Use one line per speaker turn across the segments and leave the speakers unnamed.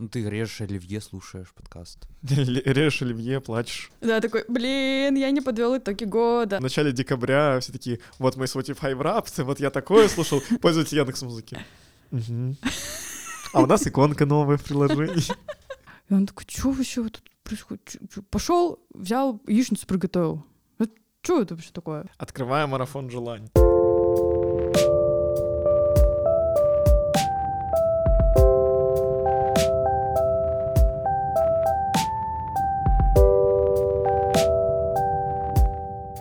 Ну, ты режешь оливье, слушаешь подкаст.
Режешь оливье, плачешь.
Да, такой, блин, я не подвел итоги года.
В начале декабря все такие, вот мой Spotify Wrapped, вот я такое слушал, пользуйтесь Яндекс музыки. А у нас иконка новая в приложении.
И он такой, что вообще тут происходит? Пошел, взял, яичницу приготовил. Что это вообще такое?
Открываем марафон желаний.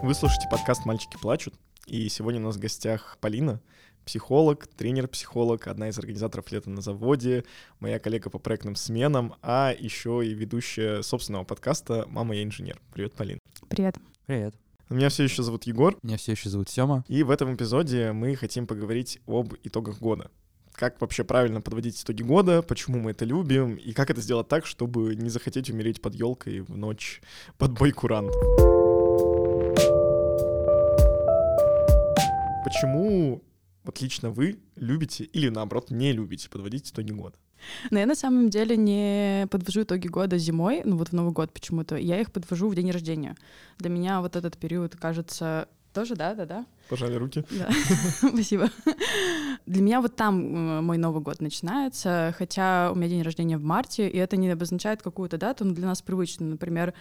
Вы слушаете подкаст «Мальчики плачут», и сегодня у нас в гостях Полина, психолог, тренер-психолог, одна из организаторов «Лета на заводе», моя коллега по проектным сменам, а еще и ведущая собственного подкаста «Мама, я инженер». Привет, Полин.
Привет.
Привет.
Меня все еще зовут Егор.
Меня все еще зовут Сема.
И в этом эпизоде мы хотим поговорить об итогах года. Как вообще правильно подводить итоги года, почему мы это любим, и как это сделать так, чтобы не захотеть умереть под елкой в ночь под бой курант. Почему вот лично вы любите или наоборот не любите подводить итоги года?
Но я на самом деле не подвожу итоги года зимой, ну вот в Новый год почему-то. Я их подвожу в день рождения. Для меня вот этот период кажется тоже, да, да, да.
Пожали руки.
Да, спасибо. Для меня вот там э, мой Новый год начинается, хотя у меня день рождения в марте, и это не обозначает какую-то дату, но для нас привычно. Например,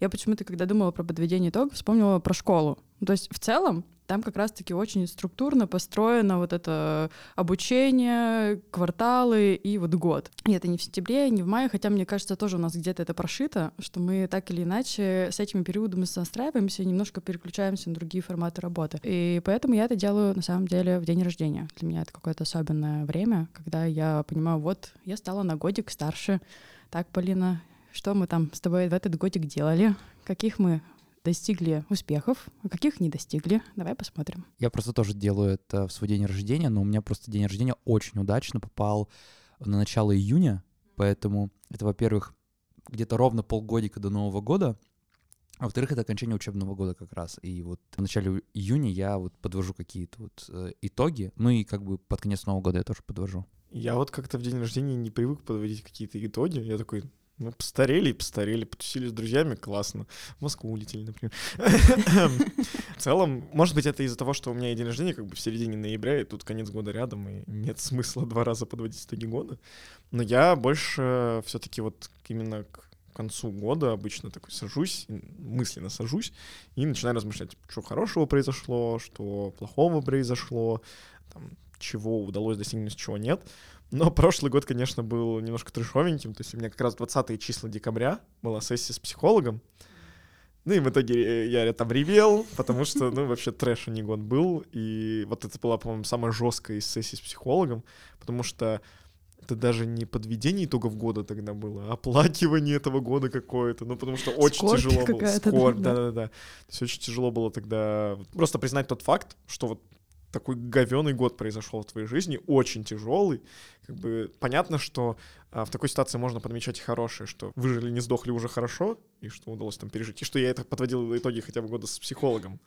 я почему-то, когда думала про подведение итогов, вспомнила про школу. То есть в целом там как раз-таки очень структурно построено вот это обучение, кварталы и вот год. И это не в сентябре, не в мае, хотя, мне кажется, тоже у нас где-то это прошито, что мы так или иначе с этими периодами настраиваемся и немножко переключаемся на другие форматы работы. И поэтому я это делаю, на самом деле, в день рождения. Для меня это какое-то особенное время, когда я понимаю, вот, я стала на годик старше. Так, Полина, что мы там с тобой в этот годик делали? Каких мы достигли успехов, а каких не достигли. Давай посмотрим.
Я просто тоже делаю это в свой день рождения, но у меня просто день рождения очень удачно попал на начало июня, поэтому это, во-первых, где-то ровно полгодика до Нового года, а во-вторых, это окончание учебного года как раз. И вот в начале июня я вот подвожу какие-то вот э, итоги, ну и как бы под конец Нового года я тоже подвожу.
Я вот как-то в день рождения не привык подводить какие-то итоги. Я такой, мы постарели и постарели, потусили с друзьями, классно. В Москву улетели, например. В целом, может быть, это из-за того, что у меня день рождения как бы в середине ноября, и тут конец года рядом, и нет смысла два раза подводить итоги года. Но я больше все таки вот именно к концу года обычно такой сажусь, мысленно сажусь и начинаю размышлять, что хорошего произошло, что плохого произошло, там, чего удалось достигнуть, чего нет. Но прошлый год, конечно, был немножко трешовеньким. То есть у меня как раз 20 числа декабря была сессия с психологом. Ну и в итоге я там ревел, потому что, ну, вообще трэш не год был. И вот это была, по-моему, самая жесткая из сессий с психологом, потому что это даже не подведение итогов года тогда было, а оплакивание этого года какое-то. Ну, потому что очень
Скорбь
тяжело было. Скорбь,
да,
да-да-да. То есть очень тяжело было тогда просто признать тот факт, что вот такой говеный год произошел в твоей жизни, очень тяжелый. Как бы понятно, что а, в такой ситуации можно подмечать хорошее, что выжили, не сдохли уже хорошо, и что удалось там пережить. И что я это подводил в итоге хотя бы года с психологом,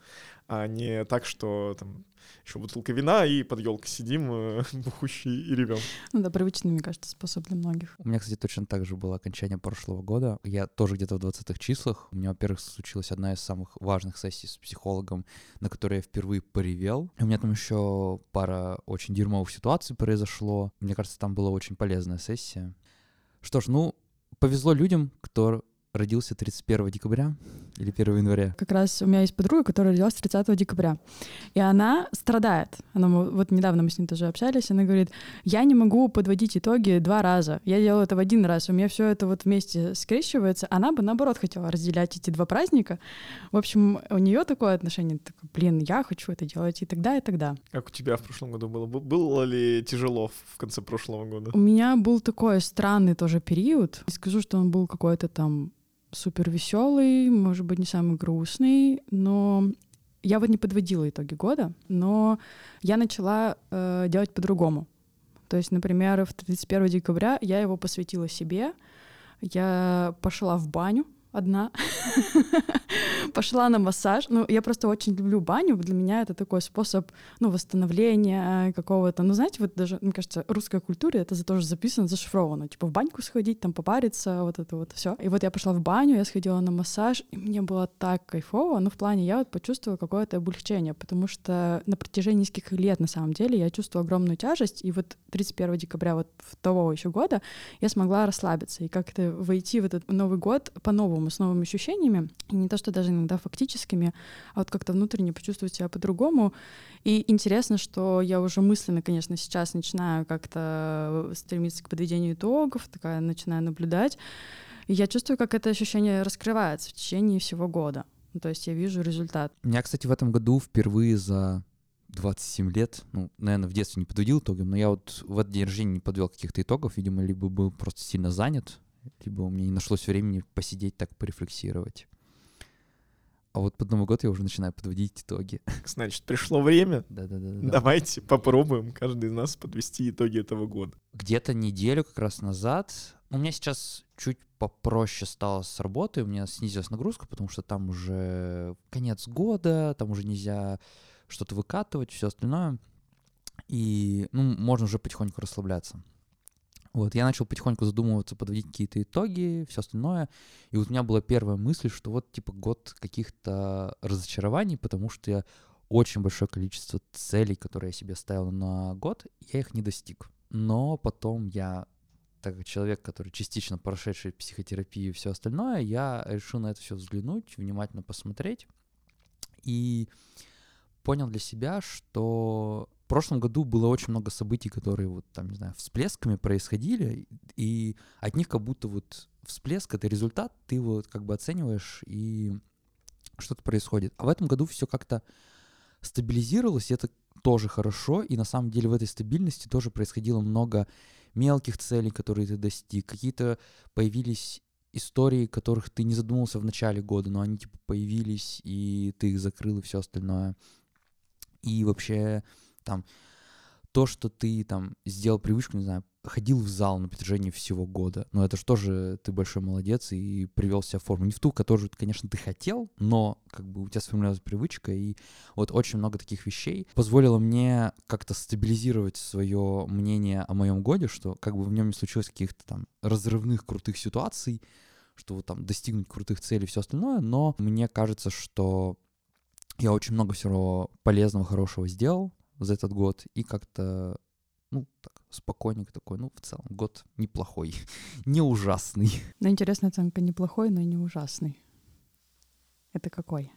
а не так, что там еще бутылка вина и под елкой сидим, э, бухущие и ревем.
Ну да, привычный, мне кажется, способ для многих.
У меня, кстати, точно так же было окончание прошлого года. Я тоже где-то в 20-х числах. У меня, во-первых, случилась одна из самых важных сессий с психологом, на которой я впервые поревел. У меня там еще пара очень дерьмовых ситуаций произошло. Мне кажется, там была очень полезная сессия. Что ж, ну, повезло людям, кто родился 31 декабря или 1 января?
Как раз у меня есть подруга, которая родилась 30 декабря. И она страдает. Она, вот недавно мы с ней тоже общались, она говорит, я не могу подводить итоги два раза. Я делаю это в один раз. У меня все это вот вместе скрещивается. Она бы, наоборот, хотела разделять эти два праздника. В общем, у нее такое отношение, такое, блин, я хочу это делать и тогда, и тогда.
Как у тебя в прошлом году было? Было ли тяжело в конце прошлого года?
У меня был такой странный тоже период. скажу, что он был какой-то там супер веселый, может быть, не самый грустный, но я вот не подводила итоги года, но я начала э, делать по-другому. То есть, например, в 31 декабря я его посвятила себе, я пошла в баню, одна. Пошла на массаж. Ну, я просто очень люблю баню. Для меня это такой способ, ну, восстановления какого-то. Ну, знаете, вот даже, мне кажется, русская культура это тоже записано, зашифровано. Типа в баньку сходить, там попариться, вот это вот все. И вот я пошла в баню, я сходила на массаж, и мне было так кайфово. Ну, в плане, я вот почувствовала какое-то облегчение, потому что на протяжении нескольких лет, на самом деле, я чувствовала огромную тяжесть, и вот 31 декабря вот того еще года я смогла расслабиться и как-то войти в этот Новый год по-новому, с новыми ощущениями, и не то, что даже иногда фактическими, а вот как-то внутренне почувствовать себя по-другому. И интересно, что я уже мысленно, конечно, сейчас начинаю как-то стремиться к подведению итогов, такая начинаю наблюдать, и я чувствую, как это ощущение раскрывается в течение всего года. Ну, то есть я вижу результат.
У меня, кстати, в этом году впервые за 27 лет, ну, наверное, в детстве не подводил итоги, но я вот в этот день рождения не подвел каких-то итогов, видимо, либо был просто сильно занят, либо у меня не нашлось времени посидеть так, порефлексировать. А вот под Новый год я уже начинаю подводить итоги.
Значит, пришло время.
Да-да-да.
Давайте попробуем каждый из нас подвести итоги этого года.
Где-то неделю как раз назад. У меня сейчас чуть попроще стало с работой, у меня снизилась нагрузка, потому что там уже конец года, там уже нельзя что-то выкатывать, все остальное. И, ну, можно уже потихоньку расслабляться. Вот, я начал потихоньку задумываться, подводить какие-то итоги, все остальное. И вот у меня была первая мысль, что вот, типа, год каких-то разочарований, потому что я очень большое количество целей, которые я себе ставил на год, я их не достиг. Но потом я, так как человек, который частично прошедший психотерапию и все остальное, я решил на это все взглянуть, внимательно посмотреть. И понял для себя, что прошлом году было очень много событий, которые вот там, не знаю, всплесками происходили, и от них как будто вот всплеск — это результат, ты его как бы оцениваешь, и что-то происходит. А в этом году все как-то стабилизировалось, и это тоже хорошо, и на самом деле в этой стабильности тоже происходило много мелких целей, которые ты достиг, какие-то появились истории, которых ты не задумывался в начале года, но они типа появились, и ты их закрыл, и все остальное. И вообще там то, что ты там сделал привычку, не знаю, ходил в зал на протяжении всего года, но это же тоже ты большой молодец и привел себя в форму. Не в ту, которую, конечно, ты хотел, но как бы у тебя сформировалась привычка, и вот очень много таких вещей позволило мне как-то стабилизировать свое мнение о моем годе, что как бы в нем не случилось каких-то там разрывных крутых ситуаций, что вот там достигнуть крутых целей и все остальное, но мне кажется, что я очень много всего полезного, хорошего сделал за этот год, и как-то, ну, так, спокойненько такой, ну, в целом, год неплохой, не ужасный.
Ну, интересная оценка, неплохой, но и не ужасный. Это какой?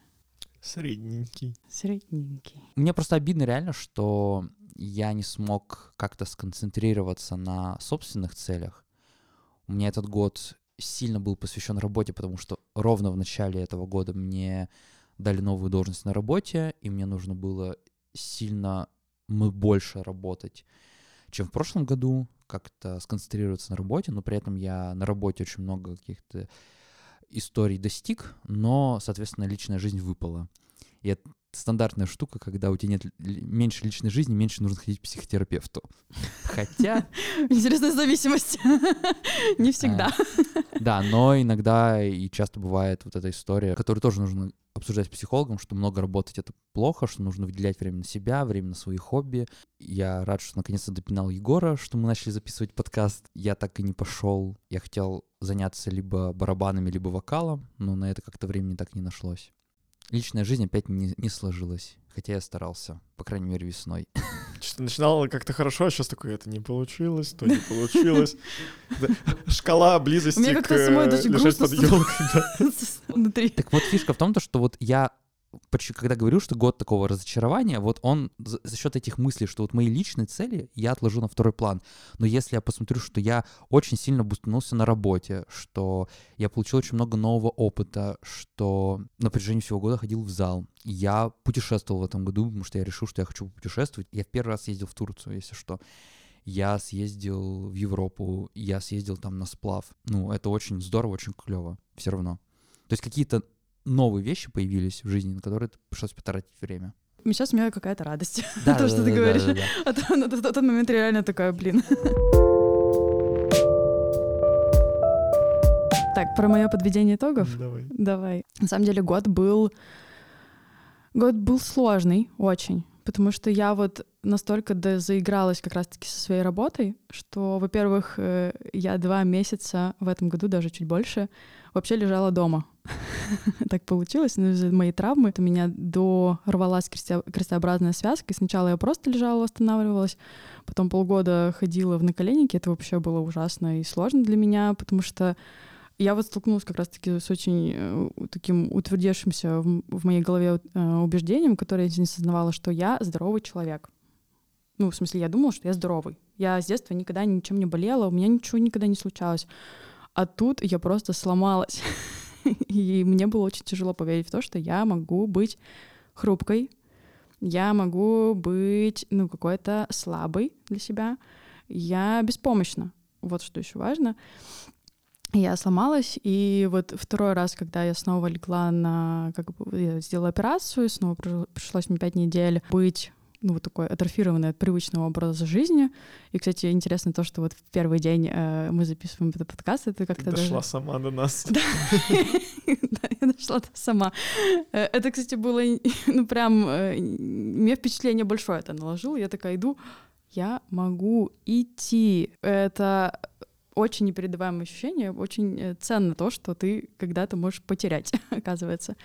Средненький.
Средненький.
Мне просто обидно реально, что я не смог как-то сконцентрироваться на собственных целях. У меня этот год сильно был посвящен работе, потому что ровно в начале этого года мне дали новую должность на работе, и мне нужно было сильно мы больше работать, чем в прошлом году, как-то сконцентрироваться на работе, но при этом я на работе очень много каких-то историй достиг, но, соответственно, личная жизнь выпала. И это стандартная штука, когда у тебя нет меньше личной жизни, меньше нужно ходить к психотерапевту. Хотя...
Интересная зависимость. Не всегда.
Да, но иногда и часто бывает вот эта история, которую тоже нужно обсуждать с психологом, что много работать это плохо, что нужно выделять время на себя, время на свои хобби. Я рад, что наконец-то допинал Егора, что мы начали записывать подкаст. Я так и не пошел. Я хотел заняться либо барабанами, либо вокалом, но на это как-то времени так не нашлось. Личная жизнь опять не, не сложилась, хотя я старался, по крайней мере, весной.
Что-то начинало как-то хорошо, а сейчас такое, это не получилось, то не получилось. Шкала близости
У меня как-то самой даже грустно
под елкой.
внутри.
Так вот фишка в том, то, что вот я когда говорю, что год такого разочарования, вот он за, за счет этих мыслей, что вот мои личные цели я отложу на второй план. Но если я посмотрю, что я очень сильно бустнулся на работе, что я получил очень много нового опыта, что на протяжении всего года ходил в зал, я путешествовал в этом году, потому что я решил, что я хочу путешествовать. Я в первый раз ездил в Турцию, если что. Я съездил в Европу, я съездил там на сплав. Ну, это очень здорово, очень клево, все равно. То есть какие-то новые вещи появились в жизни, на которые пришлось потратить время.
Сейчас у меня какая-то радость.
Да,
то,
да,
что
да,
ты
да,
говоришь.
да, да.
А то на тот тот момент реально такая, блин. Так, про мое подведение итогов?
Давай.
Давай. На самом деле год был... Год был сложный очень, потому что я вот настолько заигралась как раз-таки со своей работой, что, во-первых, э, я два месяца в этом году, даже чуть больше, вообще лежала дома. так получилось, но из-за моей травмы у меня дорвалась крестообразная связка, и сначала я просто лежала, восстанавливалась, потом полгода ходила в наколеннике, это вообще было ужасно и сложно для меня, потому что я вот столкнулась как раз-таки с очень э, таким утвердившимся в, моей голове э, убеждением, которое я не осознавала, что я здоровый человек. Ну, в смысле, я думала, что я здоровый. Я с детства никогда ничем не болела, у меня ничего никогда не случалось. А тут я просто сломалась. И мне было очень тяжело поверить в то, что я могу быть хрупкой, я могу быть, ну, какой-то слабой для себя, я беспомощна. Вот что еще важно. Я сломалась, и вот второй раз, когда я снова легла на, как бы, я сделала операцию, снова пришлось мне пять недель быть ну, вот такой атрофированный от привычного образа жизни. И, кстати, интересно то, что вот в первый день э, мы записываем этот подкаст, это как-то
Ты дошла даже... сама до нас.
Да, я дошла сама. Э, это, кстати, было, ну, прям, э, мне впечатление большое это наложило. Я такая иду, я могу идти. Это очень непередаваемое ощущение, очень э, ценно то, что ты когда-то можешь потерять, оказывается.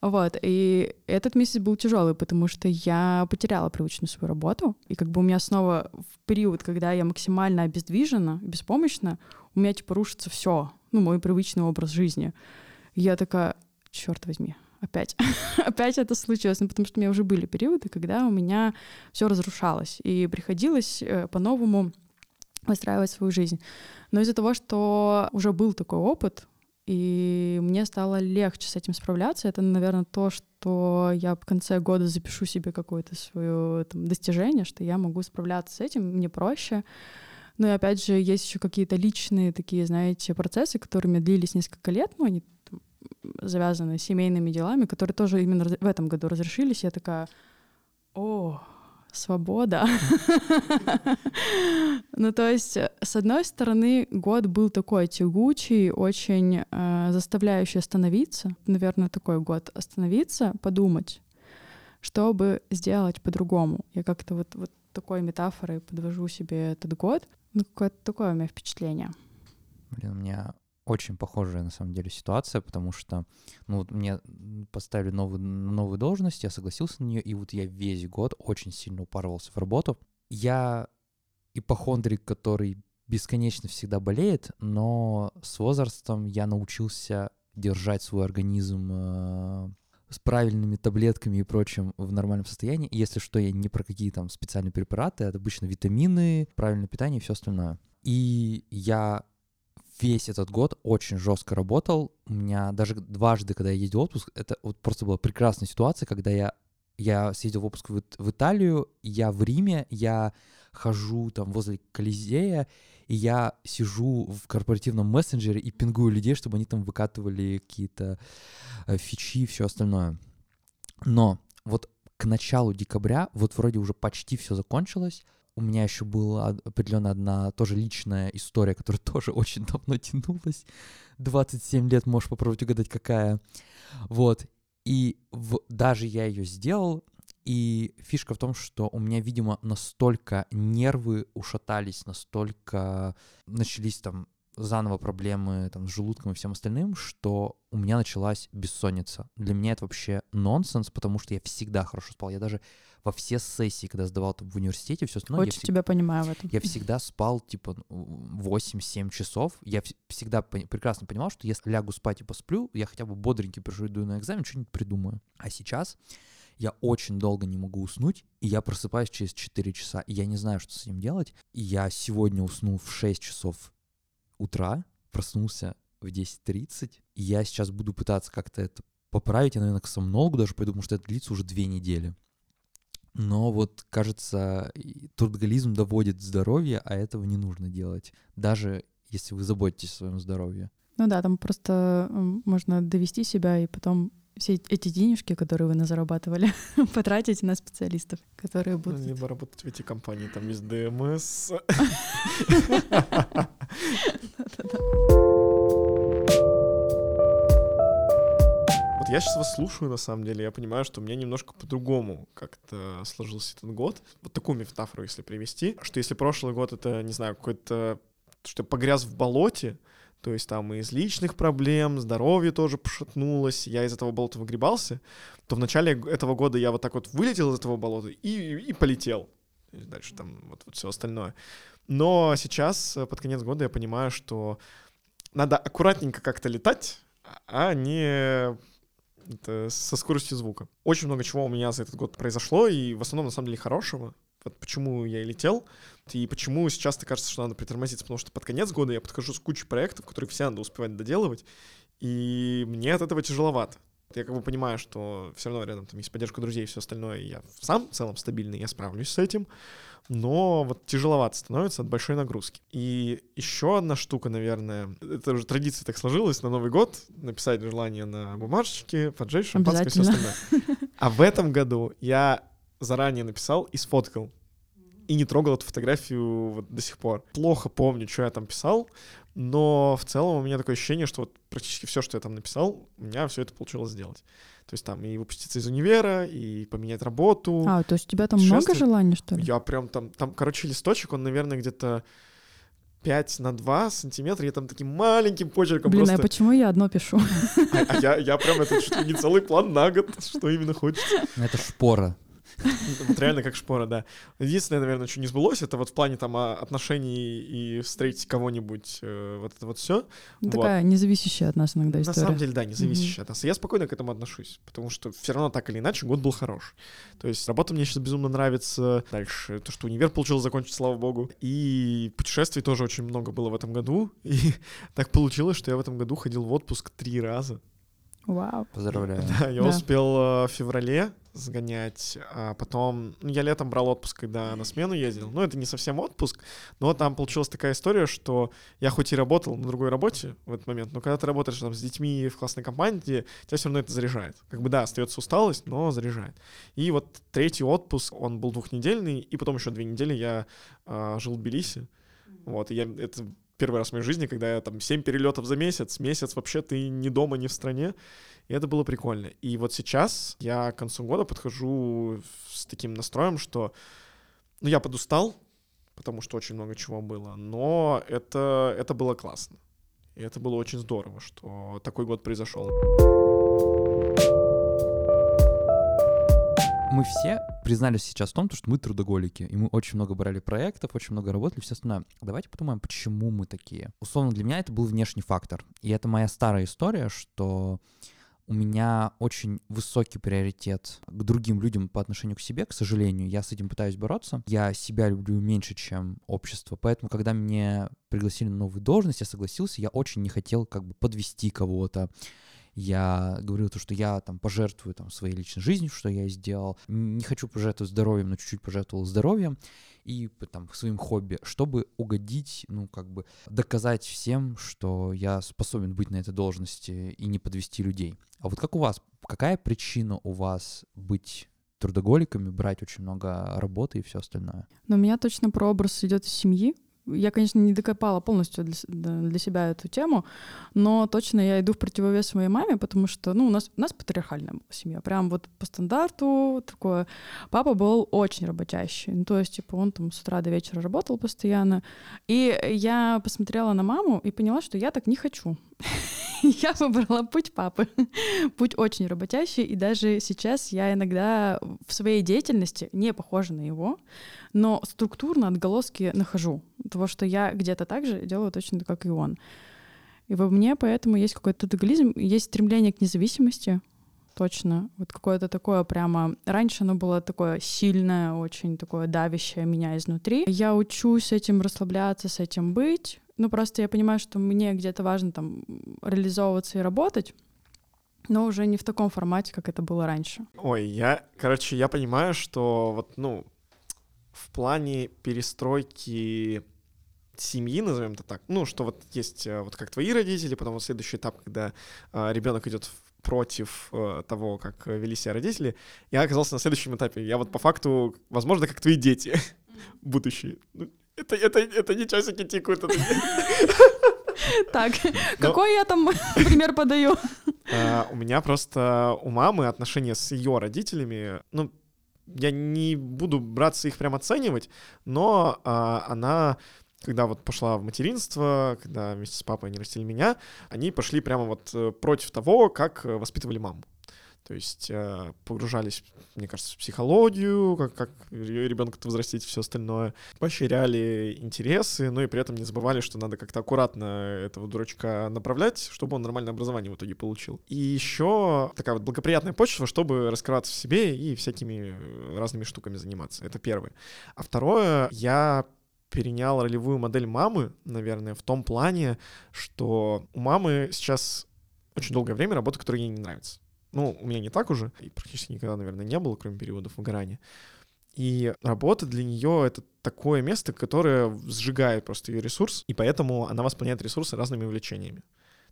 Вот, и этот месяц был тяжелый, потому что я потеряла привычную свою работу, и как бы у меня снова в период, когда я максимально обездвижена, беспомощна, у меня типа рушится все, ну, мой привычный образ жизни. Я такая, черт возьми, опять, опять это случилось, ну, потому что у меня уже были периоды, когда у меня все разрушалось, и приходилось э, по-новому выстраивать свою жизнь. Но из-за того, что уже был такой опыт, и мне стало легче с этим справляться. Это, наверное, то, что я в конце года запишу себе какое-то свое там, достижение, что я могу справляться с этим, мне проще. Ну и опять же, есть еще какие-то личные такие, знаете, процессы, которыми длились несколько лет, ну, они там, завязаны семейными делами, которые тоже именно в этом году разрешились. Я такая, о, свобода. ну, то есть, с одной стороны, год был такой тягучий, очень э, заставляющий остановиться. Наверное, такой год остановиться, подумать, чтобы сделать по-другому. Я как-то вот, вот такой метафорой подвожу себе этот год. Ну, какое-то такое у меня впечатление.
Блин, у меня очень похожая на самом деле ситуация, потому что, ну вот мне поставили новую, новую должность, я согласился на нее, и вот я весь год очень сильно упарывался в работу. Я ипохондрик, который бесконечно всегда болеет, но с возрастом я научился держать свой организм э, с правильными таблетками и прочим в нормальном состоянии. Если что, я не про какие там специальные препараты, это обычно витамины, правильное питание и все остальное. И я весь этот год очень жестко работал. У меня даже дважды, когда я ездил в отпуск, это вот просто была прекрасная ситуация, когда я, я съездил в отпуск в, в Италию, я в Риме, я хожу там возле Колизея, и я сижу в корпоративном мессенджере и пингую людей, чтобы они там выкатывали какие-то э, фичи и все остальное. Но вот к началу декабря, вот вроде уже почти все закончилось, у меня еще была определенно одна тоже личная история, которая тоже очень давно тянулась. 27 лет, можешь попробовать угадать, какая. Вот. И в, даже я ее сделал, и фишка в том, что у меня, видимо, настолько нервы ушатались, настолько начались там заново проблемы там, с желудком и всем остальным, что у меня началась бессонница. Для меня это вообще нонсенс, потому что я всегда хорошо спал. Я даже во все сессии, когда сдавал там, в университете, все остальное...
Очень я тебя понимаю в этом.
Я всегда спал, типа, 8-7 часов. Я всегда пон- прекрасно понимал, что если лягу спать и посплю, я хотя бы бодренький приду на экзамен, что-нибудь придумаю. А сейчас я очень долго не могу уснуть, и я просыпаюсь через 4 часа, и я не знаю, что с этим делать. И я сегодня уснул в 6 часов утра, проснулся в 10.30, и я сейчас буду пытаться как-то это поправить. Я, наверное, к сомнологу даже пойду, потому что это длится уже две недели. Но вот, кажется, трудоголизм доводит здоровье, а этого не нужно делать, даже если вы заботитесь о своем здоровье.
Ну да, там просто можно довести себя и потом все эти денежки, которые вы зарабатывали, потратить на специалистов, которые ну, будут...
Либо работать в эти компании, там есть ДМС. я сейчас вас слушаю, на самом деле, я понимаю, что у меня немножко по-другому как-то сложился этот год. Вот такую метафору, если привести, что если прошлый год это, не знаю, какой-то, что я погряз в болоте, то есть там и из личных проблем, здоровье тоже пошатнулось, я из этого болота выгребался, то в начале этого года я вот так вот вылетел из этого болота и, и полетел. И дальше там вот, вот все остальное. Но сейчас, э, под конец года, я понимаю, что надо аккуратненько как-то летать, а не это со скоростью звука. Очень много чего у меня за этот год произошло, и в основном, на самом деле, хорошего. Вот почему я и летел, и почему сейчас ты кажется, что надо притормозиться, потому что под конец года я подхожу с кучей проектов, которые все надо успевать доделывать, и мне от этого тяжеловато. Я как бы понимаю, что все равно рядом там есть поддержка друзей и все остальное, и я сам в целом стабильный, я справлюсь с этим, но вот тяжеловато становится от большой нагрузки. И еще одна штука, наверное, это уже традиция так сложилась на Новый год, написать желание на бумажечке, поджечь шампанское и все остальное. А в этом году я заранее написал и сфоткал и не трогал эту фотографию вот до сих пор. Плохо помню, что я там писал, но в целом у меня такое ощущение, что вот практически все, что я там написал, у меня все это получилось сделать. То есть там и выпуститься из универа, и поменять работу.
А, то есть у тебя там много желаний, что ли?
Я прям там, там, короче, листочек, он, наверное, где-то 5 на 2 сантиметра, я там таким маленьким почерком
Блин,
просто...
а почему я одно пишу?
А, а я, я прям это что, не целый план на год, что именно хочется.
Это шпора.
Вот реально как шпора, да. Единственное, наверное, что не сбылось, это вот в плане там отношений и встретить кого-нибудь, э, вот это вот все.
Такая независящая от нас иногда история.
На самом деле, да, независящая от нас. Я спокойно к этому отношусь, потому что все равно так или иначе год был хорош. То есть работа мне сейчас безумно нравится. Дальше то, что универ получил закончить, слава богу. И путешествий тоже очень много было в этом году. И так получилось, что я в этом году ходил в отпуск три раза.
Вау.
Поздравляю.
Да, я
Да.
успел э, в феврале сгонять, а потом... Ну, я летом брал отпуск, когда на смену ездил. Ну, это не совсем отпуск, но там получилась такая история, что я хоть и работал на другой работе в этот момент, но когда ты работаешь там с детьми в классной команде, тебя все равно это заряжает. Как бы, да, остается усталость, но заряжает. И вот третий отпуск, он был двухнедельный, и потом еще две недели я а, жил в Тбилиси. Вот, и я, это первый раз в моей жизни, когда я там 7 перелетов за месяц, месяц вообще ты не дома, не в стране, и это было прикольно. И вот сейчас я к концу года подхожу с таким настроем, что, ну, я подустал, потому что очень много чего было, но это, это было классно. И это было очень здорово, что такой год произошел.
Мы все признались сейчас в том, что мы трудоголики, и мы очень много брали проектов, очень много работали, все остальное. Давайте подумаем, почему мы такие. Условно, для меня это был внешний фактор. И это моя старая история, что у меня очень высокий приоритет к другим людям по отношению к себе, к сожалению. Я с этим пытаюсь бороться. Я себя люблю меньше, чем общество. Поэтому, когда мне пригласили на новую должность, я согласился, я очень не хотел как бы подвести кого-то. Я говорил то, что я там пожертвую там своей личной жизнью, что я сделал. Не хочу пожертвовать здоровьем, но чуть-чуть пожертвовал здоровьем и там своим хобби, чтобы угодить, ну как бы доказать всем, что я способен быть на этой должности и не подвести людей. А вот как у вас? Какая причина у вас быть трудоголиками, брать очень много работы и все остальное?
Но у меня точно про образ идет из семьи. Я, конечно, не докопала полностью для, для себя эту тему, но точно я иду в противовес своей маме, потому что, ну, у нас, у нас патриархальная семья. Прям вот по стандарту такое. Папа был очень работящий. Ну, то есть, типа, он там с утра до вечера работал постоянно. И я посмотрела на маму и поняла, что я так не хочу. Я выбрала путь папы. Путь очень работящий, и даже сейчас я иногда в своей деятельности не похожа на его, но структурно отголоски нахожу того, что я где-то так же делаю точно как и он. И во мне поэтому есть какой-то трудоголизм, есть стремление к независимости, точно. Вот какое-то такое прямо... Раньше оно было такое сильное, очень такое давящее меня изнутри. Я учусь этим расслабляться, с этим быть. Ну, просто я понимаю, что мне где-то важно там реализовываться и работать, но уже не в таком формате, как это было раньше.
Ой, я, короче, я понимаю, что вот, ну, в плане перестройки семьи, назовем это так, ну, что вот есть э, вот как твои родители, потом вот следующий этап, когда э, ребенок идет в- против э, того, как вели себя родители, я оказался на следующем этапе. Я вот по факту, возможно, как твои дети будущие. Ну, это, это, это не часики тикают,
Так, какой я там пример подаю?
А, у меня просто у мамы отношения с ее родителями, ну, я не буду браться их прям оценивать, но а, она когда вот пошла в материнство, когда вместе с папой они растили меня, они пошли прямо вот э, против того, как э, воспитывали маму. То есть э, погружались, мне кажется, в психологию, как, как ребенка-то взрастить, все остальное. Поощряли интересы, но и при этом не забывали, что надо как-то аккуратно этого дурачка направлять, чтобы он нормальное образование в итоге получил. И еще такая вот благоприятная почва, чтобы раскрываться в себе и всякими разными штуками заниматься. Это первое. А второе, я перенял ролевую модель мамы, наверное, в том плане, что у мамы сейчас очень долгое время работа, которая ей не нравится. Ну, у меня не так уже, и практически никогда, наверное, не было, кроме периодов выгорания. И работа для нее это такое место, которое сжигает просто ее ресурс, и поэтому она восполняет ресурсы разными увлечениями.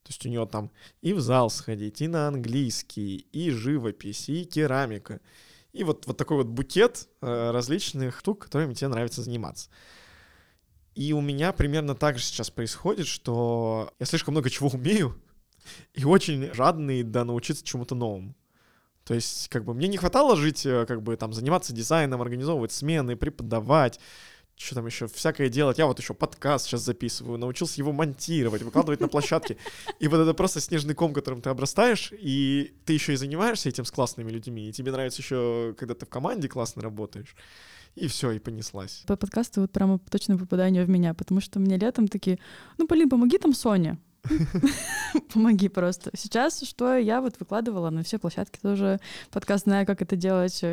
То есть у нее там и в зал сходить, и на английский, и живопись, и керамика. И вот, вот такой вот букет э, различных штук, которыми тебе нравится заниматься. И у меня примерно так же сейчас происходит, что я слишком много чего умею, и очень жадный да научиться чему-то новому. То есть, как бы, мне не хватало жить, э, как бы, там, заниматься дизайном, организовывать смены, преподавать, что там еще, всякое делать. Я вот еще подкаст сейчас записываю, научился его монтировать, выкладывать на площадке. И вот это просто снежный ком, которым ты обрастаешь, и ты еще и занимаешься этим с классными людьми, и тебе нравится еще, когда ты в команде классно работаешь. И все, и понеслась.
По подкасту вот прямо точное попадание в меня, потому что мне летом такие, ну, Полин, помоги там Соне. Помоги просто. Сейчас, что я вот выкладывала на все площадки тоже подкаст, знаю, как это делать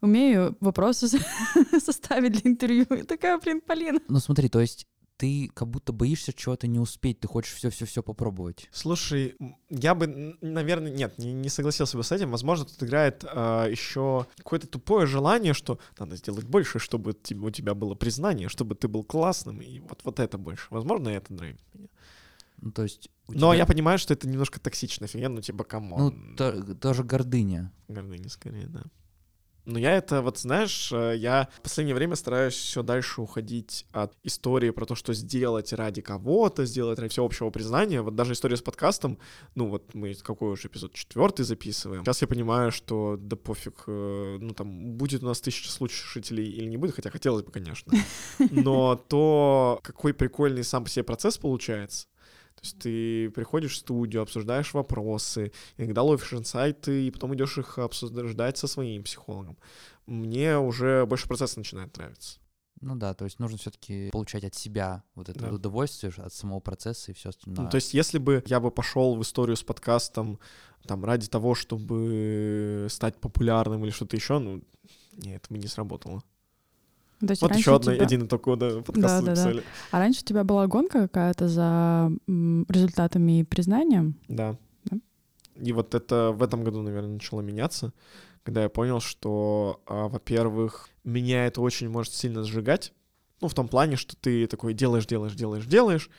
умею вопросы составить для интервью. И такая, блин, Полина.
Ну смотри, то есть ты как будто боишься чего-то не успеть, ты хочешь все-все-все попробовать.
Слушай, я бы, наверное, нет, не, не согласился бы с этим. Возможно, тут играет э, еще какое-то тупое желание, что надо сделать больше, чтобы тебе, у тебя было признание, чтобы ты был классным, и вот, вот это больше. Возможно, это драйвит меня.
Ну, то есть...
Но тебя... я понимаю, что это немножко токсичная фигня, ну, типа, come on.
Ну, то, тоже гордыня.
Гордыня, скорее, да. Но я это, вот знаешь, э, я в последнее время стараюсь все дальше уходить от истории про то, что сделать ради кого-то, сделать ради всеобщего признания. Вот даже история с подкастом, ну вот мы какой уже эпизод четвертый записываем. Сейчас я понимаю, что да пофиг, э, ну там будет у нас тысяча слушателей или не будет, хотя хотелось бы, конечно. Но то, какой прикольный сам по себе процесс получается, есть ты приходишь в студию, обсуждаешь вопросы, иногда ловишь инсайты, и потом идешь их обсуждать со своим психологом. Мне уже больше процесс начинает нравиться.
Ну да, то есть нужно все-таки получать от себя вот это да. удовольствие, от самого процесса и все остальное.
Ну, то есть если бы я бы пошел в историю с подкастом там ради того, чтобы стать популярным или что-то еще, ну, нет, это бы не сработало.
То есть
вот еще одна, тебя... один только да, подкаст да, записали. Да, да.
А раньше у тебя была гонка какая-то за результатами и признанием?
Да. да. И вот это в этом году, наверное, начало меняться, когда я понял, что, а, во-первых, меня это очень может сильно сжигать. Ну, в том плане, что ты такой делаешь, делаешь, делаешь, делаешь,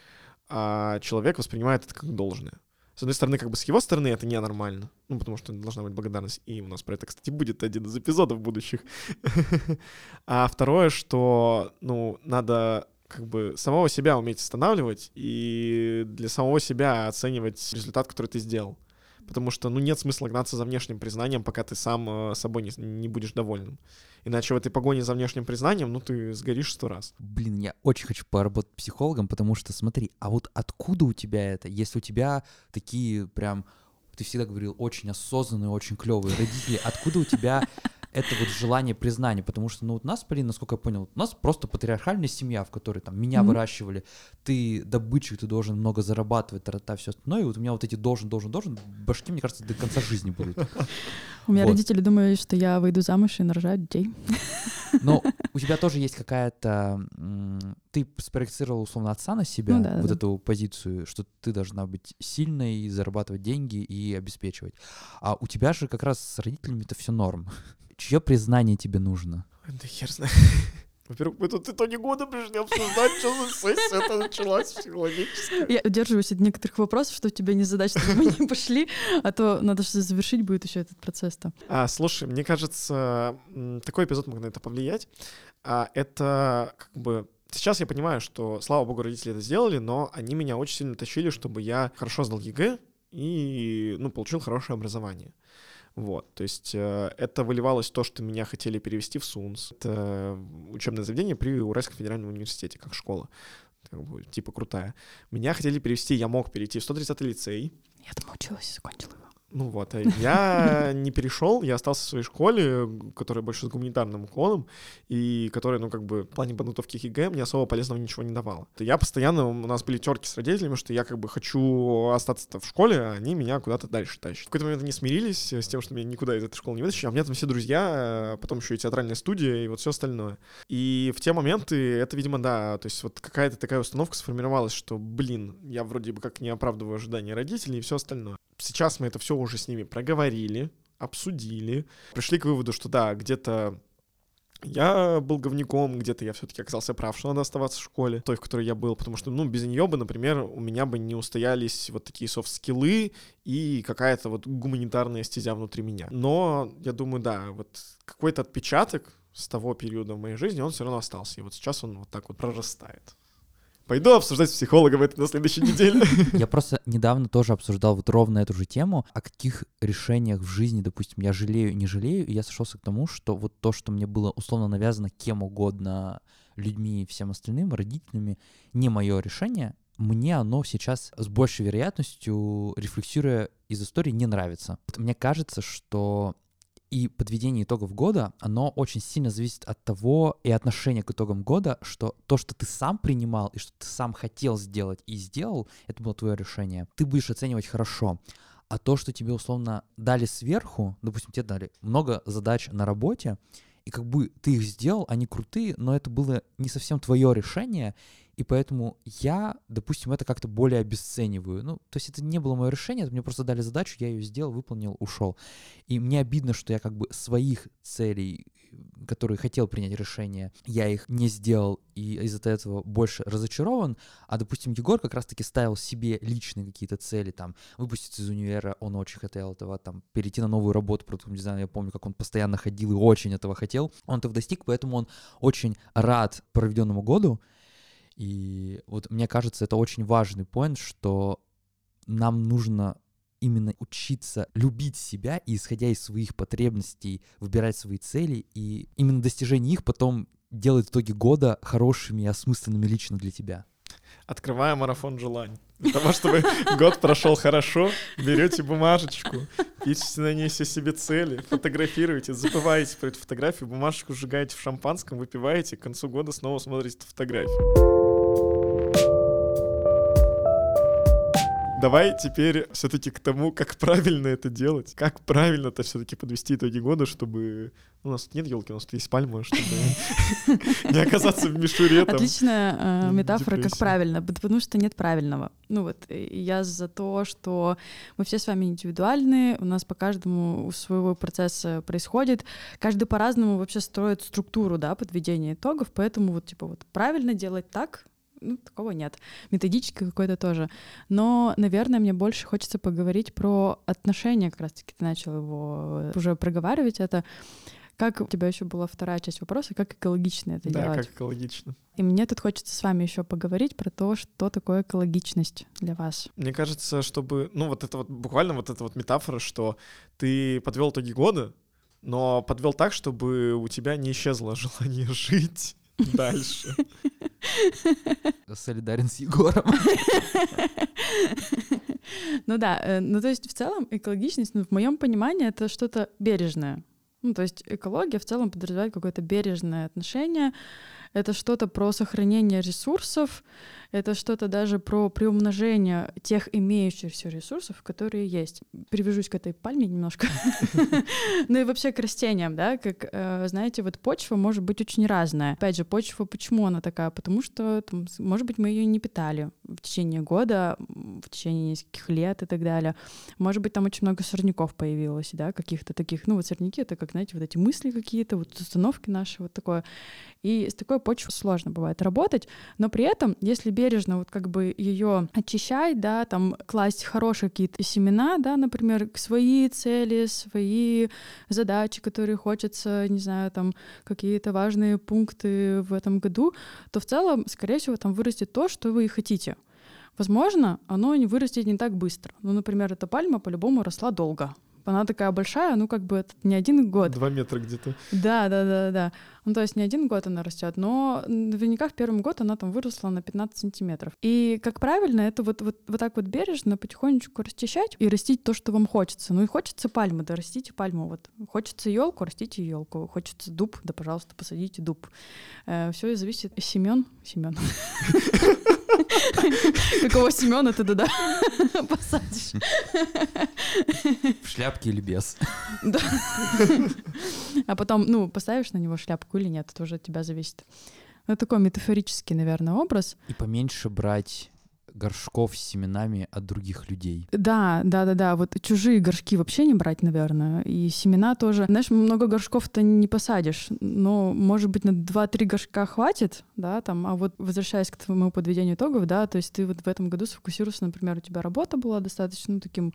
а человек воспринимает это как должное с одной стороны, как бы с его стороны это ненормально, ну, потому что должна быть благодарность, и у нас про это, кстати, будет один из эпизодов будущих. А второе, что, ну, надо как бы самого себя уметь останавливать и для самого себя оценивать результат, который ты сделал. Потому что, ну, нет смысла гнаться за внешним признанием, пока ты сам э, собой не, не будешь довольным. Иначе в этой погоне за внешним признанием, ну, ты сгоришь сто раз.
Блин, я очень хочу поработать психологом, потому что, смотри, а вот откуда у тебя это? Если у тебя такие прям ты всегда говорил, очень осознанные, очень клевые родители. Откуда у тебя это вот желание признания, потому что, ну, вот нас, Полин, насколько я понял, у нас просто патриархальная семья, в которой там меня mm-hmm. выращивали, ты добытчик, ты должен много зарабатывать, тарата, все остальное, и вот у меня вот эти должен, должен, должен, башки, мне кажется, до конца жизни будут.
У меня родители думали, что я выйду замуж и нарожаю детей.
Но у тебя тоже есть какая-то... Ты спроецировал, условно, отца на себя, ну вот эту позицию, что ты должна быть сильной, зарабатывать деньги и обеспечивать. А у тебя же как раз с родителями это все норм. Чье признание тебе нужно?
Да хер знает. Во-первых, мы тут итоги года пришли обсуждать, что за сессия это началась психологическая.
Я удерживаюсь от некоторых вопросов, чтобы тебя не задать, чтобы мы не пошли, а то надо что завершить будет еще этот процесс-то.
А, слушай, мне кажется, такой эпизод мог на это повлиять. А, это как бы Сейчас я понимаю, что, слава богу, родители это сделали, но они меня очень сильно тащили, чтобы я хорошо сдал ЕГЭ, и, ну, получил хорошее образование. Вот, то есть э, это выливалось то, что меня хотели перевести в СУНС. Это учебное заведение при Уральском федеральном университете, как школа, как бы, типа крутая. Меня хотели перевести, я мог перейти в 130-й лицей.
Я там училась и закончила его.
Ну вот, а я не перешел, я остался в своей школе, которая больше с гуманитарным уклоном, и которая, ну, как бы, в плане подготовки к ЕГЭ мне особо полезного ничего не давала. Я постоянно, у нас были терки с родителями, что я, как бы, хочу остаться в школе, а они меня куда-то дальше тащат. В какой-то момент они смирились с тем, что меня никуда из этой школы не вытащили, а у меня там все друзья, а потом еще и театральная студия, и вот все остальное. И в те моменты это, видимо, да, то есть вот какая-то такая установка сформировалась, что, блин, я вроде бы как не оправдываю ожидания родителей и все остальное. Сейчас мы это все уже с ними проговорили, обсудили, пришли к выводу, что да, где-то я был говняком, где-то я все-таки оказался прав, что надо оставаться в школе, той, в которой я был, потому что, ну, без нее бы, например, у меня бы не устоялись вот такие софт-скиллы и какая-то вот гуманитарная стезя внутри меня. Но, я думаю, да, вот какой-то отпечаток с того периода в моей жизни, он все равно остался, и вот сейчас он вот так вот прорастает. Пойду обсуждать с психологом это на следующей неделе.
Я просто недавно тоже обсуждал вот ровно эту же тему, о каких решениях в жизни, допустим, я жалею, не жалею, и я сошелся к тому, что вот то, что мне было условно навязано кем угодно, людьми и всем остальным, родителями, не мое решение, мне оно сейчас с большей вероятностью, рефлексируя из истории, не нравится. Мне кажется, что и подведение итогов года, оно очень сильно зависит от того и отношения к итогам года, что то, что ты сам принимал и что ты сам хотел сделать и сделал, это было твое решение. Ты будешь оценивать хорошо. А то, что тебе условно дали сверху, допустим, тебе дали много задач на работе, и как бы ты их сделал, они крутые, но это было не совсем твое решение, и поэтому я, допустим, это как-то более обесцениваю. Ну, то есть это не было мое решение, это мне просто дали задачу, я ее сделал, выполнил, ушел. И мне обидно, что я как бы своих целей, которые хотел принять решение, я их не сделал, и из-за этого больше разочарован. А, допустим, Егор как раз-таки ставил себе личные какие-то цели, там, выпуститься из универа, он очень хотел этого, там, перейти на новую работу продуктом дизайна, я помню, как он постоянно ходил и очень этого хотел. Он этого достиг, поэтому он очень рад проведенному году, и вот мне кажется, это очень важный поинт, что нам нужно именно учиться любить себя и, исходя из своих потребностей, выбирать свои цели, и именно достижение их потом делать итоги года хорошими и осмысленными лично для тебя.
Открывая марафон желаний. Для того, чтобы год прошел хорошо, берете бумажечку, пишите на ней все себе цели, фотографируете, забываете про эту фотографию, бумажечку сжигаете в шампанском, выпиваете, к концу года снова смотрите фотографию. Давай теперь все-таки к тому, как правильно это делать. Как правильно-то все-таки подвести итоги года, чтобы... У нас нет елки, у нас есть пальма, чтобы не оказаться в мишуре.
Отличная э, метафора, как правильно, потому что нет правильного. Ну вот, я за то, что мы все с вами индивидуальны, у нас по каждому своего процесса происходит, каждый по-разному вообще строит структуру, да, подведения итогов, поэтому вот, типа, вот правильно делать так, ну, такого нет. Методически какой-то тоже. Но, наверное, мне больше хочется поговорить про отношения, как раз-таки ты начал его э, уже проговаривать это. Как у тебя еще была вторая часть вопроса, как экологично это
да,
делать?
Да, как экологично.
И мне тут хочется с вами еще поговорить про то, что такое экологичность для вас.
Мне кажется, чтобы, ну вот это вот буквально вот эта вот метафора, что ты подвел итоги года, но подвел так, чтобы у тебя не исчезло желание жить дальше.
Солидарен с Егором.
Ну да, э, ну то есть в целом экологичность, ну, в моем понимании, это что-то бережное. Ну, то есть экология в целом подразумевает какое-то бережное отношение. Это что-то про сохранение ресурсов, это что-то даже про приумножение тех имеющихся ресурсов, которые есть. Привяжусь к этой пальме немножко. Ну и вообще к растениям, да, как, э, знаете, вот почва может быть очень разная. Опять же, почва, почему она такая? Потому что, может быть, мы ее не питали в течение года, в течение нескольких лет и так далее. Может быть, там очень много сорняков появилось, да, каких-то таких, ну вот сорняки — это как, знаете, вот эти мысли какие-то, вот установки наши, вот такое. И с такой почвой сложно бывает работать, но при этом, если бережно вот как бы ее очищать, да, там класть хорошие какие-то семена, да, например, свои цели, свои задачи, которые хочется, не знаю, там какие-то важные пункты в этом году, то в целом, скорее всего, там вырастет то, что вы хотите. Возможно, оно не вырастет не так быстро. Ну, например, эта пальма по-любому росла долго. Она такая большая, ну, как бы это не один год.
Два метра где-то.
Да, да, да, да. Ну, то есть не один год она растет, но наверняка в первый год она там выросла на 15 сантиметров. И, как правильно, это вот, вот, вот так вот бережно, потихонечку расчищать и растить то, что вам хочется. Ну и хочется пальмы, да растите пальму. Вот. Хочется елку, растите елку. Хочется дуб, да, пожалуйста, посадите дуб. Э, Все зависит. Семен, Семен. Какого Семена ты туда посадишь?
В шляпке или без?
Да. А потом, ну, поставишь на него шляпку или нет, это уже от тебя зависит. Ну, такой метафорический, наверное, образ.
И поменьше брать горшков с семенами от других людей.
Да, да, да, да. Вот чужие горшки вообще не брать, наверное. И семена тоже. Знаешь, много горшков-то не посадишь. Но, может быть, на 2-3 горшка хватит, да, там. А вот возвращаясь к твоему подведению итогов, да, то есть ты вот в этом году сфокусировался, например, у тебя работа была достаточно ну, таким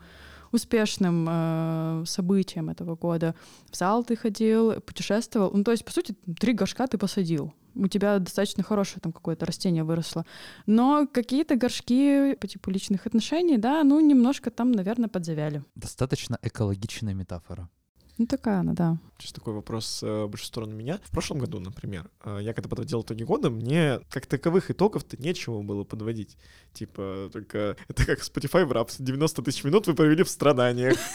успешным э, событием этого года. В зал ты ходил, путешествовал. Ну, то есть, по сути, три горшка ты посадил. У тебя достаточно хорошее там какое-то растение выросло. Но какие-то горшки по типу личных отношений, да, ну, немножко там, наверное, подзавяли.
Достаточно экологичная метафора.
Ну, такая она, да.
Сейчас такой вопрос э, больше в сторону меня. В прошлом году, например, э, я когда подводил итоги года, мне как таковых итогов-то нечего было подводить. Типа, только это как Spotify в рапс. 90 тысяч минут вы провели в страданиях.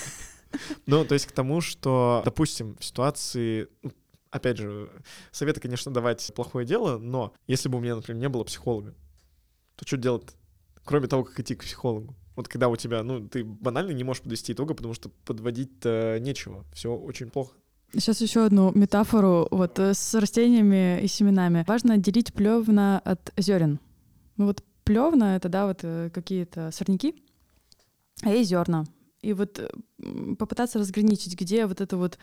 Ну, то есть к тому, что, допустим, в ситуации, ну, опять же, советы, конечно, давать плохое дело, но если бы у меня, например, не было психолога, то что делать, кроме того, как идти к психологу? Вот когда у тебя, ну, ты банально не можешь подвести итога, потому что подводить-то нечего. Все очень плохо.
Сейчас еще одну метафору вот э, с растениями и семенами. Важно отделить плевна от зерен. Ну вот плевна это да вот э, какие-то сорняки, а есть зерна. И вот попытаться разграничить, где вот это вот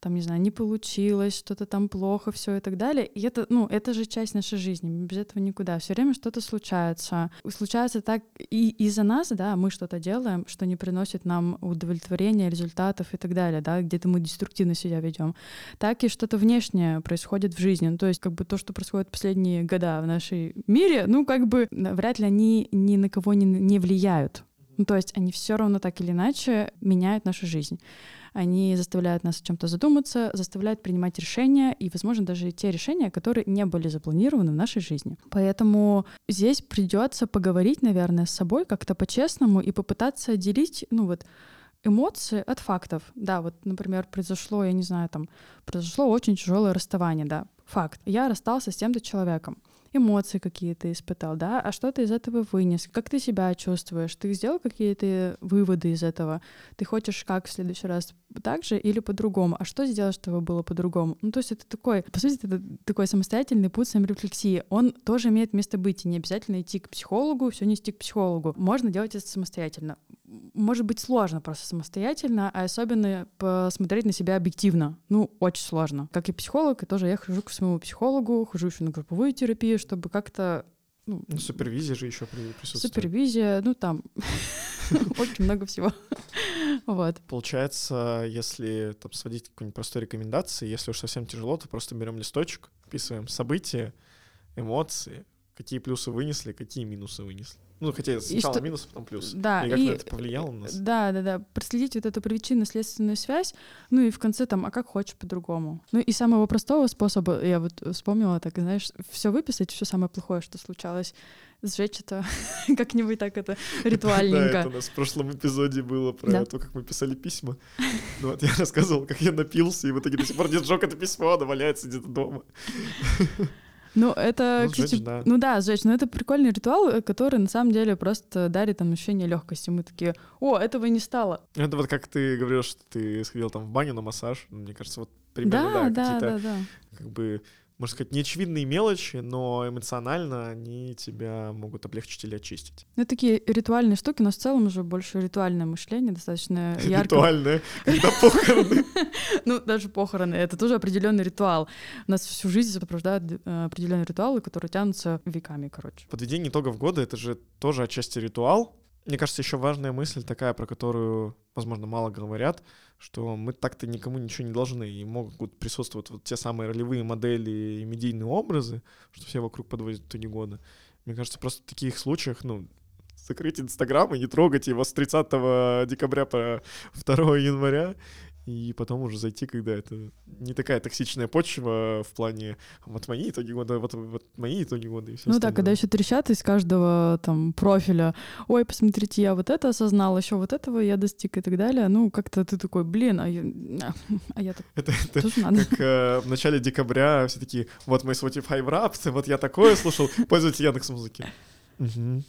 там, не знаю, не получилось, что-то там плохо, все и так далее. И это, ну, это же часть нашей жизни, без этого никуда. Все время что-то случается. Случается так и из-за нас, да, мы что-то делаем, что не приносит нам удовлетворения, результатов и так далее, да, где-то мы деструктивно себя ведем. Так и что-то внешнее происходит в жизни. Ну, то есть, как бы то, что происходит последние года в нашей мире, ну, как бы вряд ли они ни на кого не, не влияют. Ну, то есть они все равно так или иначе меняют нашу жизнь. Они заставляют нас о чем-то задуматься, заставляют принимать решения, и, возможно, даже те решения, которые не были запланированы в нашей жизни. Поэтому здесь придется поговорить, наверное, с собой как-то по-честному и попытаться отделить, ну вот, эмоции от фактов. Да, вот, например, произошло, я не знаю, там, произошло очень тяжелое расставание, да, факт. Я расстался с тем-то человеком эмоции какие-то испытал, да, а что ты из этого вынес, как ты себя чувствуешь, ты сделал какие-то выводы из этого, ты хочешь как в следующий раз так же или по-другому, а что сделать, чтобы было по-другому? Ну, то есть это такой, по сути, это такой самостоятельный путь саморефлексии, он тоже имеет место быть, и не обязательно идти к психологу, все нести к психологу, можно делать это самостоятельно. Может быть сложно просто самостоятельно, а особенно посмотреть на себя объективно. Ну, очень сложно. Как и психолог, и тоже я хожу к своему психологу, хожу еще на групповую терапию, чтобы как-то
ну, ну, супервизия же еще присутствует.
Супервизия, ну там очень много всего. Вот.
Получается, если там сводить какую-нибудь простой рекомендации, если уж совсем тяжело, то просто берем листочек, описываем события, эмоции, какие плюсы вынесли, какие минусы вынесли. Ну, хотя сначала что... минус, а потом плюс.
Да,
и как и... это повлияло на нас.
Да, да, да. Проследить вот эту причинно-следственную связь, ну и в конце там, а как хочешь по-другому. Ну и самого простого способа, я вот вспомнила так, знаешь, все выписать, все самое плохое, что случалось, сжечь это как-нибудь так это ритуальненько. Да,
это у нас в прошлом эпизоде было про да. то, как мы писали письма. Ну вот я рассказывал, как я напился, и в итоге до сих пор не сжег это письмо, оно валяется где-то дома.
Ну, это, ну, кстати, сжечь, да. ну да, сжечь, но это прикольный ритуал, э, который на самом деле просто дарит там ощущение легкости. Мы такие, о, этого не стало.
Это вот как ты говорил, что ты сходил там в баню на массаж. Мне кажется, вот примерно, да, да, да, да, да. как бы можно сказать, неочевидные мелочи, но эмоционально они тебя могут облегчить или очистить.
Ну, такие ритуальные штуки, но в целом уже больше ритуальное мышление, достаточно ярко.
Ритуальное? Когда похороны?
Ну, даже похороны — это тоже определенный ритуал. У нас всю жизнь сопровождают э, определенные ритуалы, которые тянутся веками, короче.
Подведение итогов года — это же тоже отчасти ритуал, мне кажется, еще важная мысль такая, про которую, возможно, мало говорят, что мы так-то никому ничего не должны, и могут присутствовать вот те самые ролевые модели и медийные образы, что все вокруг подводят итоги года. Мне кажется, просто в таких случаях, ну, закрыть Инстаграм и не трогать его с 30 декабря по 2 января и потом уже зайти, когда это не такая токсичная почва в плане вот мои итоги года, вот, вот мои итоги года и все
Ну да, когда еще трещат из каждого там профиля, ой, посмотрите, я вот это осознал, еще вот этого я достиг и так далее, ну как-то ты такой, блин, а я, а я так
это, это тоже надо. Как э, в начале декабря все такие, вот мой Spotify Wrapped, вот я такое слушал, пользователь Яндекс Музыки.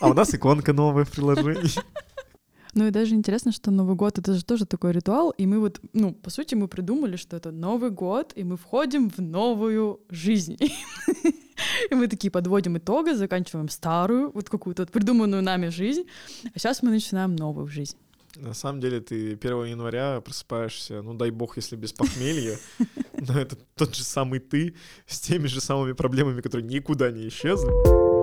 А у нас иконка новая в приложении.
Ну и даже интересно, что Новый год — это же тоже такой ритуал, и мы вот, ну, по сути, мы придумали, что это Новый год, и мы входим в новую жизнь. И мы такие подводим итоги, заканчиваем старую, вот какую-то придуманную нами жизнь, а сейчас мы начинаем новую жизнь.
На самом деле ты 1 января просыпаешься, ну дай бог, если без похмелья, но это тот же самый ты с теми же самыми проблемами, которые никуда не исчезли.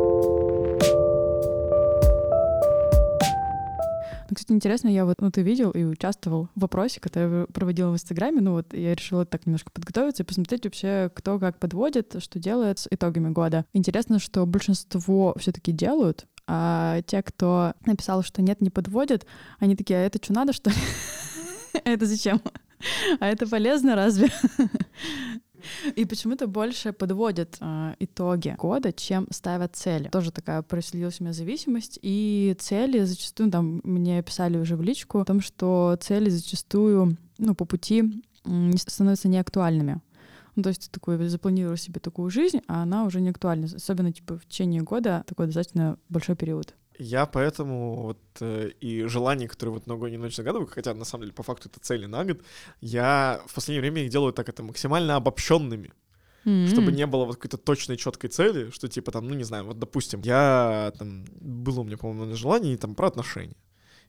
Кстати, интересно, я вот, ну, ты видел и участвовал в вопросе, который я проводила в Инстаграме, ну, вот я решила так немножко подготовиться и посмотреть вообще, кто как подводит, что делает с итогами года. Интересно, что большинство все таки делают, а те, кто написал, что нет, не подводят, они такие, а это что надо, что ли? Это зачем? А это полезно разве? И почему-то больше подводят э, итоги года, чем ставят цели. Тоже такая проследилась у меня зависимость. И цели зачастую, там, мне писали уже в личку о том, что цели зачастую, ну, по пути становятся неактуальными. Ну, то есть ты такой запланировал себе такую жизнь, а она уже не актуальна. Особенно, типа, в течение года такой достаточно большой период.
Я поэтому вот э, и желания, которые вот новогоднюю ночь загадываю, хотя на самом деле по факту это цели на год, я в последнее время их делаю так это максимально обобщенными. Mm-hmm. Чтобы не было вот какой-то точной, четкой цели, что типа там, ну не знаю, вот допустим, я там, было у меня, по-моему, желание там про отношения.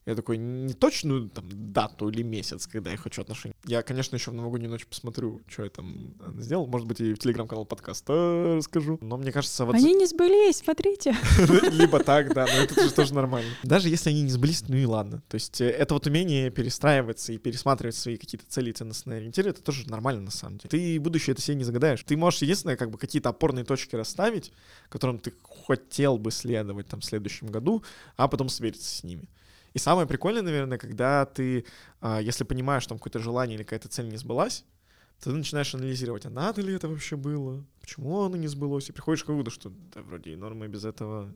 Я такой, не точную там дату или месяц, когда я хочу отношения. Я, конечно, еще в новогоднюю ночь посмотрю, что я там э, сделал. Может быть, и в телеграм-канал подкаста расскажу. Но мне кажется, вот...
Они не сбылись, смотрите.
Либо так, да, но это тоже нормально. Даже если они не сбылись, ну и ладно. То есть э, это вот умение перестраиваться и пересматривать свои какие-то цели и ценностные ориентиры, это тоже нормально на самом деле. Ты будущее это себе не загадаешь. Ты можешь единственное, как бы какие-то опорные точки расставить, которым ты хотел бы следовать там в следующем году, а потом свериться с ними. И самое прикольное, наверное, когда ты, а, если понимаешь, там какое-то желание или какая-то цель не сбылась, ты начинаешь анализировать, а надо ли это вообще было, почему оно не сбылось, и приходишь к выводу, что да, вроде и нормы без этого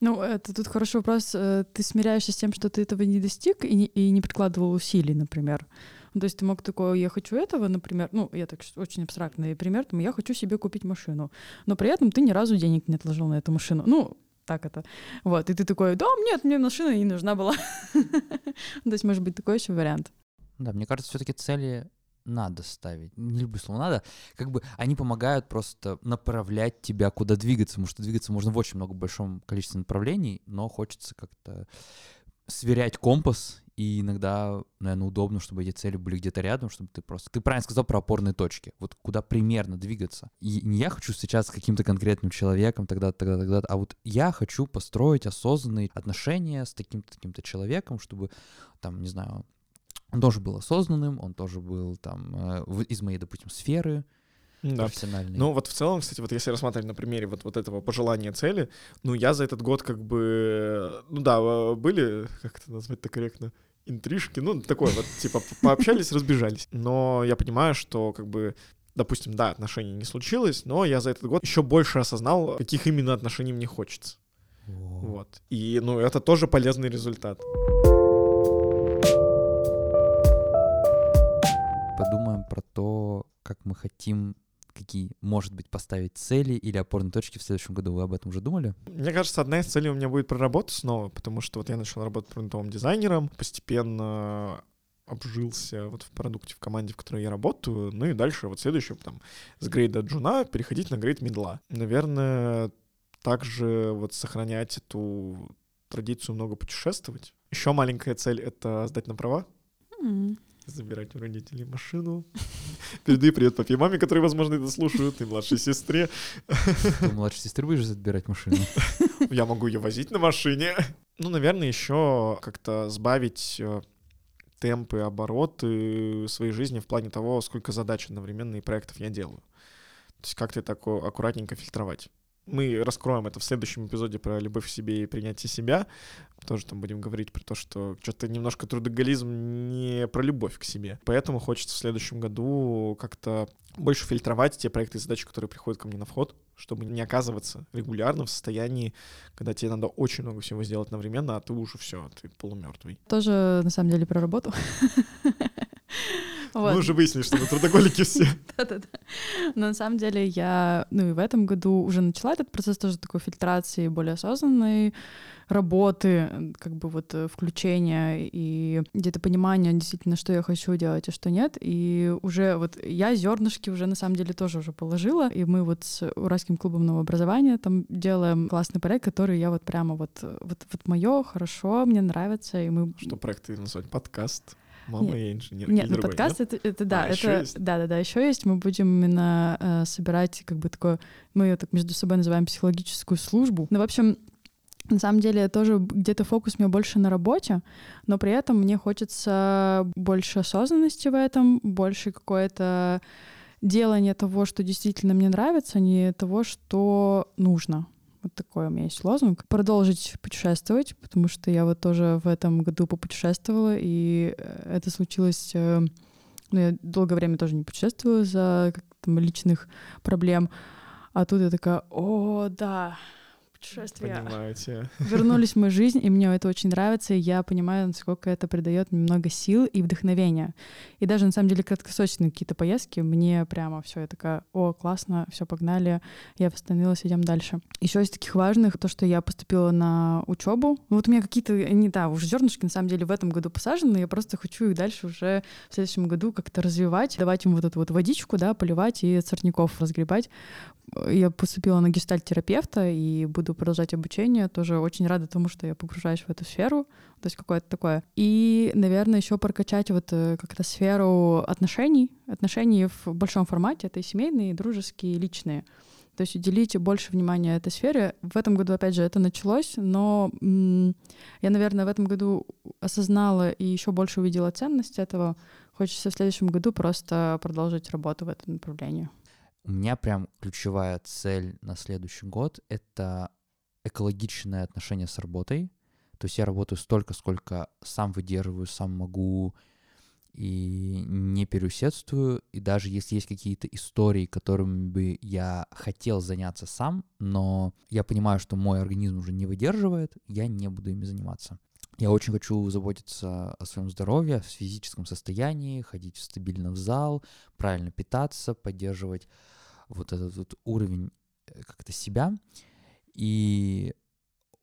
ну, это тут хороший вопрос. Э, ты смиряешься с тем, что ты этого не достиг и не, и не прикладывал усилий, например. Ну, то есть ты мог такой, я хочу этого, например, ну, я так очень абстрактный пример, там, я хочу себе купить машину, но при этом ты ни разу денег не отложил на эту машину. Ну, так это. Вот, и ты такой, да, нет, мне машина не нужна была. То есть, может быть, такой еще вариант.
Да, мне кажется, все-таки цели надо ставить. Не люблю слово надо. Как бы они помогают просто направлять тебя, куда двигаться, потому что двигаться можно в очень много большом количестве направлений, но хочется как-то сверять компас и иногда, наверное, удобно, чтобы эти цели были где-то рядом, чтобы ты просто... Ты правильно сказал про опорные точки. Вот куда примерно двигаться. И не я хочу встречаться с каким-то конкретным человеком, тогда, тогда, тогда, а вот я хочу построить осознанные отношения с таким-то, таким-то человеком, чтобы, там, не знаю, он тоже был осознанным, он тоже был там э, из моей, допустим, сферы, да. профессиональный.
Ну вот в целом, кстати, вот если рассматривать на примере вот, вот этого пожелания цели, ну я за этот год как бы, ну да, были, как это назвать-то корректно, интрижки, ну такое вот, типа пообщались, разбежались. Но я понимаю, что как бы допустим, да, отношений не случилось, но я за этот год еще больше осознал, каких именно отношений мне хочется. Вот. И, ну, это тоже полезный результат.
Подумаем про то, как мы хотим какие, может быть, поставить цели или опорные точки в следующем году? Вы об этом уже думали?
Мне кажется, одна из целей у меня будет проработать снова, потому что вот я начал работать продуктовым дизайнером, постепенно обжился вот в продукте, в команде, в которой я работаю, ну и дальше вот следующее, там, с грейда джуна переходить на грейд медла. Наверное, также вот сохранять эту традицию много путешествовать. Еще маленькая цель — это сдать на права. Забирать у родителей машину. Передаю привет папе и маме, которые, возможно, это слушают, и младшей сестре.
Ты младшей сестры будешь забирать машину?
Я могу ее возить на машине. Ну, наверное, еще как-то сбавить э, темпы, обороты своей жизни в плане того, сколько задач одновременно и проектов я делаю. То есть как-то так аккуратненько фильтровать. Мы раскроем это в следующем эпизоде про любовь к себе и принятие себя. Тоже там будем говорить про то, что что-то немножко трудоголизм не про любовь к себе. Поэтому хочется в следующем году как-то больше фильтровать те проекты и задачи, которые приходят ко мне на вход, чтобы не оказываться регулярно в состоянии, когда тебе надо очень много всего сделать одновременно, а ты уже все, ты полумертвый.
Тоже, на самом деле, про работу.
Мы уже выяснили, что мы трудоголики все.
Да-да-да. Но на самом деле я, ну и в этом году уже начала этот процесс тоже такой фильтрации более осознанной работы, как бы вот э, включения и где-то понимания действительно, что я хочу делать, а что нет. И уже вот я зернышки уже на самом деле тоже уже положила, и мы вот с Уральским клубом нового образования там делаем классный проект, который я вот прямо вот, вот, вот мое, хорошо, мне нравится, и мы...
Что проект называть? Подкаст? Мама
Нет.
я инженер.
Нет, ну
другой,
подкаст
нет?
это, это да,
А,
это
есть?
да, да, да, еще есть. Мы будем именно э, собирать как бы такое, мы ее так между собой называем психологическую службу. Ну, в общем, на самом деле тоже где-то фокус у меня больше на работе, но при этом мне хочется больше осознанности в этом, больше какое-то делание того, что действительно мне нравится, а не того, что нужно. Вот такой у меня есть лозунг. Продолжить путешествовать, потому что я вот тоже в этом году попутешествовала, и э, это случилось... э, Ну, я долгое время тоже не путешествовала из-за как там, личных проблем. А тут я такая, о, да, путешествия
Понимаю тебя.
вернулись в мою жизнь, и мне это очень нравится, и я понимаю, насколько это придает много сил и вдохновения. И даже на самом деле краткосрочные какие-то поездки, мне прямо все, я такая, о, классно, все, погнали, я восстановилась, идем дальше. Еще из таких важных то, что я поступила на учебу. Ну, вот у меня какие-то, не да, уже зернышки на самом деле в этом году посажены, я просто хочу их дальше уже в следующем году как-то развивать, давать им вот эту вот водичку, да, поливать и сорняков разгребать. Я поступила на гештальт-терапевта и буду продолжать обучение. Тоже очень рада тому, что я погружаюсь в эту сферу, то есть какое-то такое. И, наверное, еще прокачать вот э, как-то сферу отношений. Отношений в большом формате. Это и семейные, и дружеские, и личные. То есть уделите больше внимания этой сфере. В этом году, опять же, это началось, но я, наверное, в этом году осознала и еще больше увидела ценность этого. Хочется в следующем году просто продолжить работу в этом направлении.
У меня прям ключевая цель на следующий год — это экологичное отношение с работой. То есть я работаю столько, сколько сам выдерживаю, сам могу, и не переусердствую. И даже если есть какие-то истории, которыми бы я хотел заняться сам, но я понимаю, что мой организм уже не выдерживает, я не буду ими заниматься. Я очень хочу заботиться о своем здоровье, о физическом состоянии, ходить стабильно в зал, правильно питаться, поддерживать вот этот вот уровень э, как-то себя. И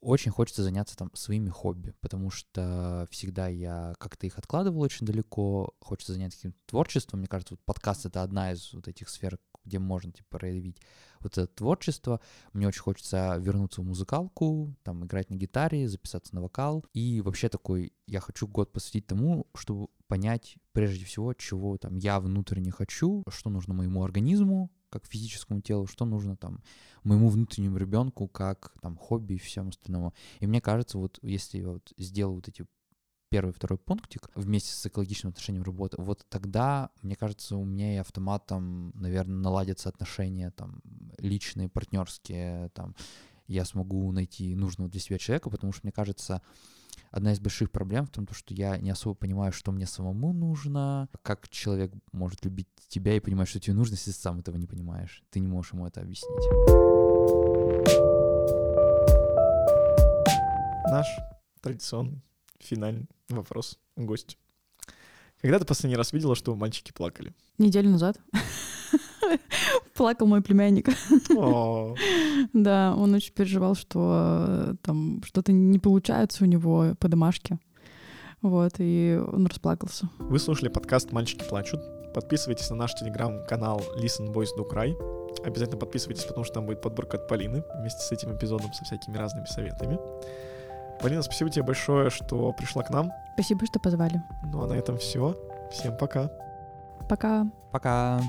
очень хочется заняться там своими хобби, потому что всегда я как-то их откладывал очень далеко. Хочется заняться каким-то творчеством. Мне кажется, вот подкаст — это одна из вот этих сфер, где можно типа проявить вот это творчество. Мне очень хочется вернуться в музыкалку, там играть на гитаре, записаться на вокал. И вообще такой, я хочу год посвятить тому, чтобы понять прежде всего, чего там я внутренне хочу, что нужно моему организму, как физическому телу, что нужно там моему внутреннему ребенку, как там хобби и всем остальному. И мне кажется, вот если я вот сделаю вот эти первый, второй пунктик вместе с экологичным отношением работы, вот тогда, мне кажется, у меня и автоматом, наверное, наладятся отношения там личные, партнерские, там я смогу найти нужного для себя человека, потому что, мне кажется, одна из больших проблем в том, то, что я не особо понимаю, что мне самому нужно, как человек может любить тебя и понимать, что тебе нужно, если ты сам этого не понимаешь. Ты не можешь ему это объяснить.
Наш традиционный финальный вопрос гостю. Когда ты последний раз видела, что мальчики плакали?
Неделю назад плакал мой племянник. Да, он очень переживал, что э, там что-то не получается у него по домашке. Вот, и он расплакался.
Вы слушали подкаст «Мальчики плачут». Подписывайтесь на наш телеграм-канал Listen Boys Do Cry. Обязательно подписывайтесь, потому что там будет подборка от Полины вместе с этим эпизодом, со всякими разными советами. Полина, спасибо тебе большое, что пришла к нам.
Спасибо, что позвали.
Ну а на этом все. Всем пока.
Пока.
Пока!